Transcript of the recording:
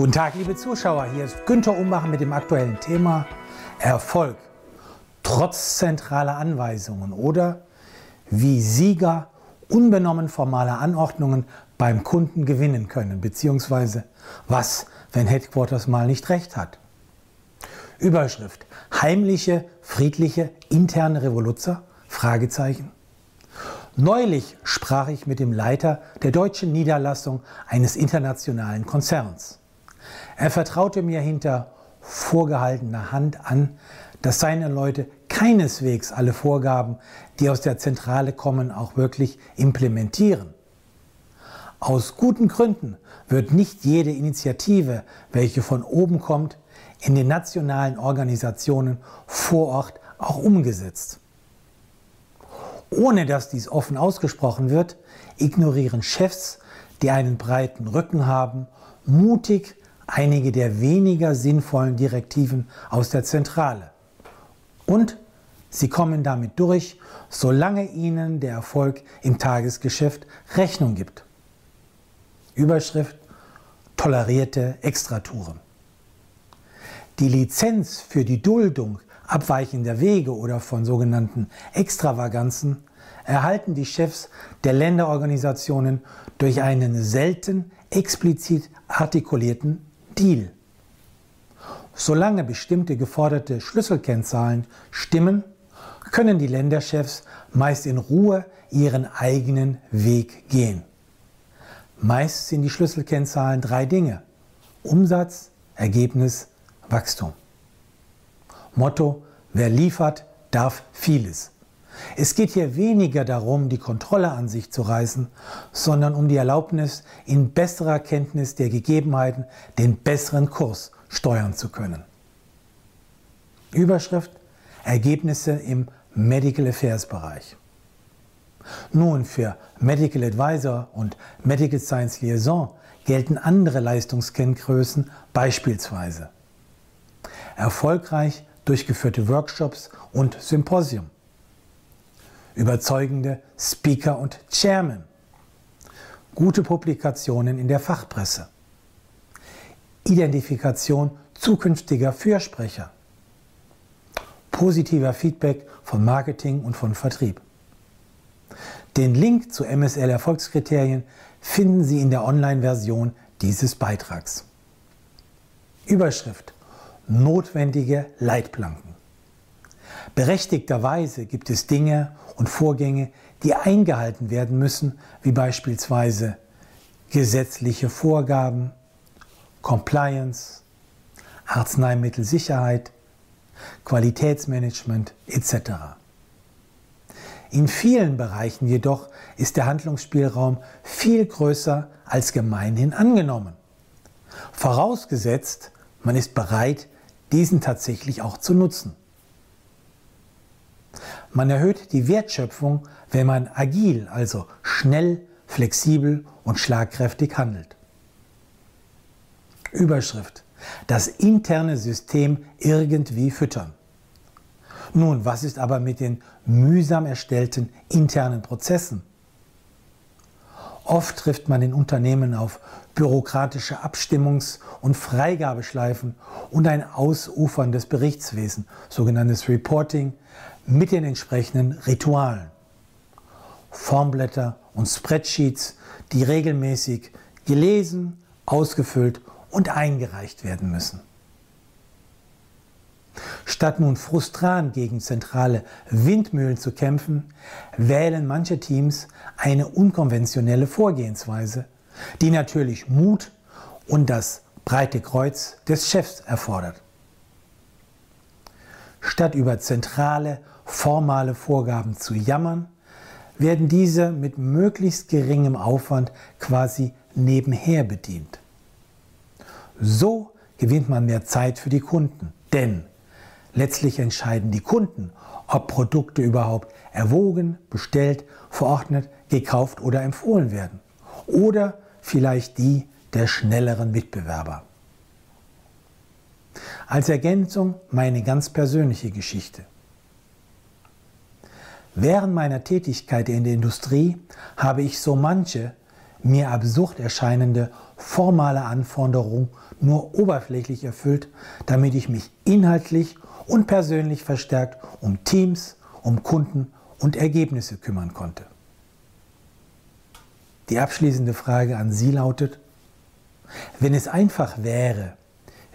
Guten Tag, liebe Zuschauer. Hier ist Günter Ummacher mit dem aktuellen Thema Erfolg trotz zentraler Anweisungen oder wie Sieger unbenommen formaler Anordnungen beim Kunden gewinnen können, beziehungsweise was, wenn Headquarters mal nicht recht hat. Überschrift: Heimliche, friedliche, interne Revoluzer? Fragezeichen. Neulich sprach ich mit dem Leiter der deutschen Niederlassung eines internationalen Konzerns. Er vertraute mir hinter vorgehaltener Hand an, dass seine Leute keineswegs alle Vorgaben, die aus der Zentrale kommen, auch wirklich implementieren. Aus guten Gründen wird nicht jede Initiative, welche von oben kommt, in den nationalen Organisationen vor Ort auch umgesetzt. Ohne dass dies offen ausgesprochen wird, ignorieren Chefs, die einen breiten Rücken haben, mutig einige der weniger sinnvollen Direktiven aus der Zentrale. Und sie kommen damit durch, solange ihnen der Erfolg im Tagesgeschäft Rechnung gibt. Überschrift Tolerierte Extratouren. Die Lizenz für die Duldung abweichender Wege oder von sogenannten Extravaganzen erhalten die Chefs der Länderorganisationen durch einen selten explizit artikulierten Deal. Solange bestimmte geforderte Schlüsselkennzahlen stimmen, können die Länderchefs meist in Ruhe ihren eigenen Weg gehen. Meist sind die Schlüsselkennzahlen drei Dinge. Umsatz, Ergebnis, Wachstum. Motto, wer liefert, darf vieles. Es geht hier weniger darum, die Kontrolle an sich zu reißen, sondern um die Erlaubnis, in besserer Kenntnis der Gegebenheiten den besseren Kurs steuern zu können. Überschrift Ergebnisse im Medical Affairs Bereich. Nun, für Medical Advisor und Medical Science Liaison gelten andere Leistungskenngrößen beispielsweise erfolgreich durchgeführte Workshops und Symposium überzeugende Speaker und Chairman, gute Publikationen in der Fachpresse, Identifikation zukünftiger Fürsprecher, positiver Feedback von Marketing und von Vertrieb. Den Link zu MSL Erfolgskriterien finden Sie in der Online-Version dieses Beitrags. Überschrift Notwendige Leitplanken. Berechtigterweise gibt es Dinge und Vorgänge, die eingehalten werden müssen, wie beispielsweise gesetzliche Vorgaben, Compliance, Arzneimittelsicherheit, Qualitätsmanagement etc. In vielen Bereichen jedoch ist der Handlungsspielraum viel größer als gemeinhin angenommen. Vorausgesetzt, man ist bereit, diesen tatsächlich auch zu nutzen. Man erhöht die Wertschöpfung, wenn man agil, also schnell, flexibel und schlagkräftig handelt. Überschrift. Das interne System irgendwie füttern. Nun, was ist aber mit den mühsam erstellten internen Prozessen? Oft trifft man in Unternehmen auf bürokratische Abstimmungs- und Freigabeschleifen und ein ausuferndes Berichtswesen, sogenanntes Reporting, mit den entsprechenden Ritualen. Formblätter und Spreadsheets, die regelmäßig gelesen, ausgefüllt und eingereicht werden müssen. Statt nun frustran gegen zentrale Windmühlen zu kämpfen, wählen manche Teams eine unkonventionelle Vorgehensweise, die natürlich Mut und das breite Kreuz des Chefs erfordert. Statt über zentrale, formale Vorgaben zu jammern, werden diese mit möglichst geringem Aufwand quasi nebenher bedient. So gewinnt man mehr Zeit für die Kunden, denn letztlich entscheiden die Kunden, ob Produkte überhaupt erwogen, bestellt, verordnet, gekauft oder empfohlen werden. Oder vielleicht die der schnelleren Mitbewerber. Als Ergänzung meine ganz persönliche Geschichte. Während meiner Tätigkeit in der Industrie habe ich so manche, mir absurd erscheinende formale Anforderung nur oberflächlich erfüllt, damit ich mich inhaltlich und persönlich verstärkt um Teams, um Kunden und Ergebnisse kümmern konnte. Die abschließende Frage an Sie lautet, wenn es einfach wäre,